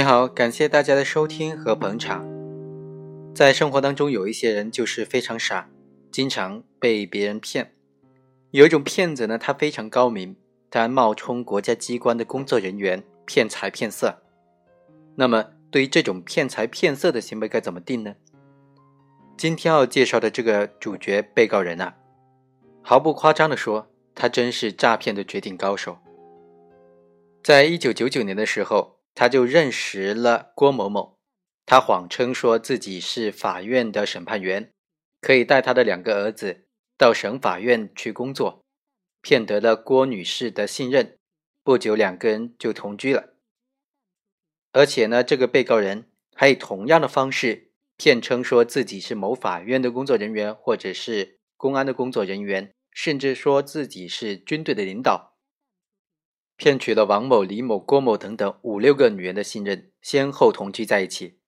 你好，感谢大家的收听和捧场。在生活当中，有一些人就是非常傻，经常被别人骗。有一种骗子呢，他非常高明，他冒充国家机关的工作人员骗财骗色。那么，对于这种骗财骗色的行为该怎么定呢？今天要介绍的这个主角被告人啊，毫不夸张的说，他真是诈骗的绝顶高手。在一九九九年的时候。他就认识了郭某某，他谎称说自己是法院的审判员，可以带他的两个儿子到省法院去工作，骗得了郭女士的信任。不久，两个人就同居了。而且呢，这个被告人还以同样的方式骗称说自己是某法院的工作人员，或者是公安的工作人员，甚至说自己是军队的领导。骗取了王某、李某、郭某等等五六个女人的信任，先后同居在一起。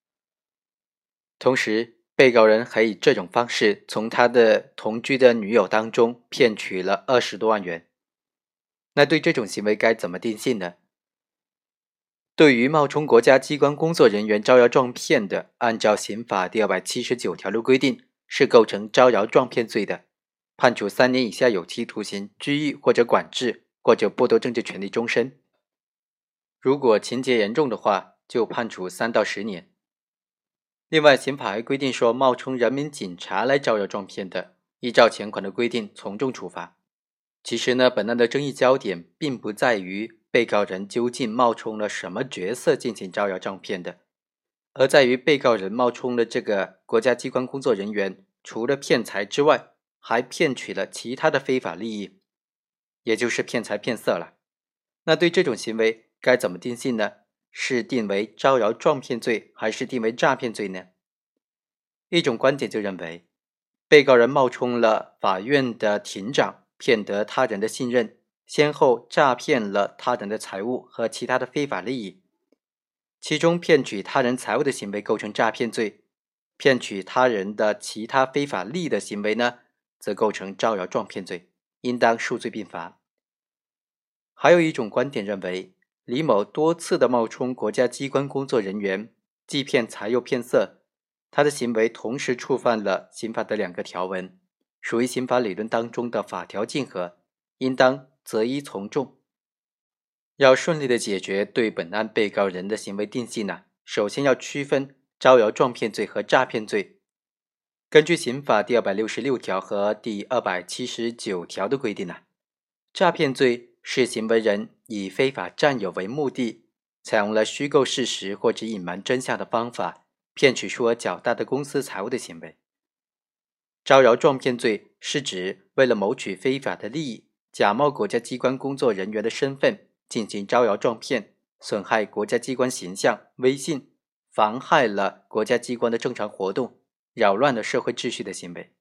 同时，被告人还以这种方式从他的同居的女友当中骗取了二十多万元。那对这种行为该怎么定性呢？对于冒充国家机关工作人员招摇撞骗的，按照刑法第二百七十九条的规定，是构成招摇撞骗罪的，判处三年以下有期徒刑、拘役或者管制。或者剥夺政治权利终身。如果情节严重的话，就判处三到十年。另外，刑法还规定说，冒充人民警察来招摇撞骗的，依照前款的规定从重处罚。其实呢，本案的争议焦点并不在于被告人究竟冒充了什么角色进行招摇撞骗的，而在于被告人冒充了这个国家机关工作人员，除了骗财之外，还骗取了其他的非法利益。也就是骗财骗色了，那对这种行为该怎么定性呢？是定为招摇撞骗罪，还是定为诈骗罪呢？一种观点就认为，被告人冒充了法院的庭长，骗得他人的信任，先后诈骗了他人的财物和其他的非法利益，其中骗取他人财物的行为构成诈骗罪，骗取他人的其他非法利益的行为呢，则构成招摇撞骗罪。应当数罪并罚。还有一种观点认为，李某多次的冒充国家机关工作人员，既骗财又骗色，他的行为同时触犯了刑法的两个条文，属于刑法理论当中的法条竞合，应当择一从重。要顺利的解决对本案被告人的行为定性呢，首先要区分招摇撞骗罪和诈骗罪。根据刑法第二百六十六条和第二百七十九条的规定呢，诈骗罪是行为人以非法占有为目的，采用了虚构事实或者隐瞒真相的方法，骗取数额较大的公司财物的行为。招摇撞骗罪是指为了谋取非法的利益，假冒国家机关工作人员的身份进行招摇撞骗，损害国家机关形象威信，妨害了国家机关的正常活动。扰乱了社会秩序的行为，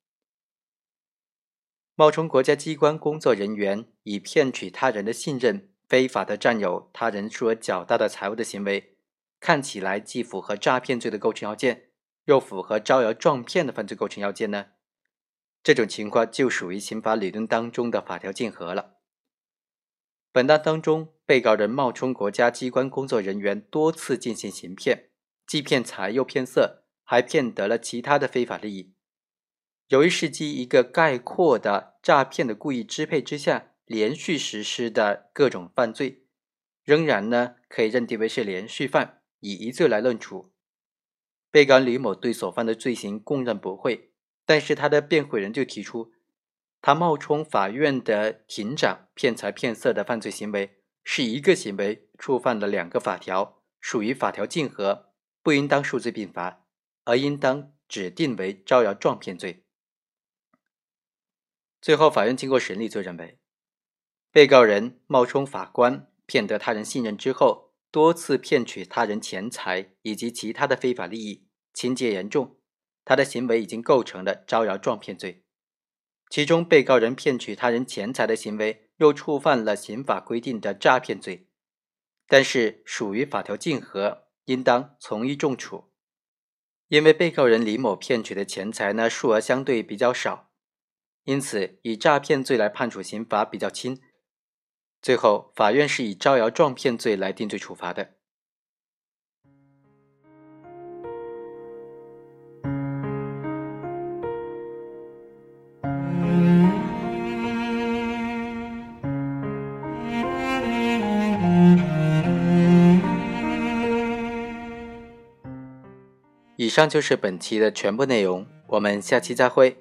冒充国家机关工作人员以骗取他人的信任，非法的占有他人数额较大的财物的行为，看起来既符合诈骗罪的构成要件，又符合招摇撞骗的犯罪构成要件呢？这种情况就属于刑法理论当中的法条竞合了。本案当中，被告人冒充国家机关工作人员多次进行行骗，既骗财又骗色。还骗得了其他的非法利益，由于是基一个概括的诈骗的故意支配之下连续实施的各种犯罪，仍然呢可以认定为是连续犯，以一罪来论处。被告人李某对所犯的罪行供认不讳，但是他的辩护人就提出，他冒充法院的庭长骗财骗色的犯罪行为是一个行为，触犯了两个法条，属于法条竞合，不应当数罪并罚。而应当指定为招摇撞骗罪。最后，法院经过审理，就认为，被告人冒充法官，骗得他人信任之后，多次骗取他人钱财以及其他的非法利益，情节严重，他的行为已经构成了招摇撞骗罪。其中，被告人骗取他人钱财的行为又触犯了刑法规定的诈骗罪，但是属于法条竞合，应当从一重处。因为被告人李某骗取的钱财呢，数额相对比较少，因此以诈骗罪来判处刑罚比较轻。最后，法院是以招摇撞骗罪来定罪处罚的。以上就是本期的全部内容我们下期再会。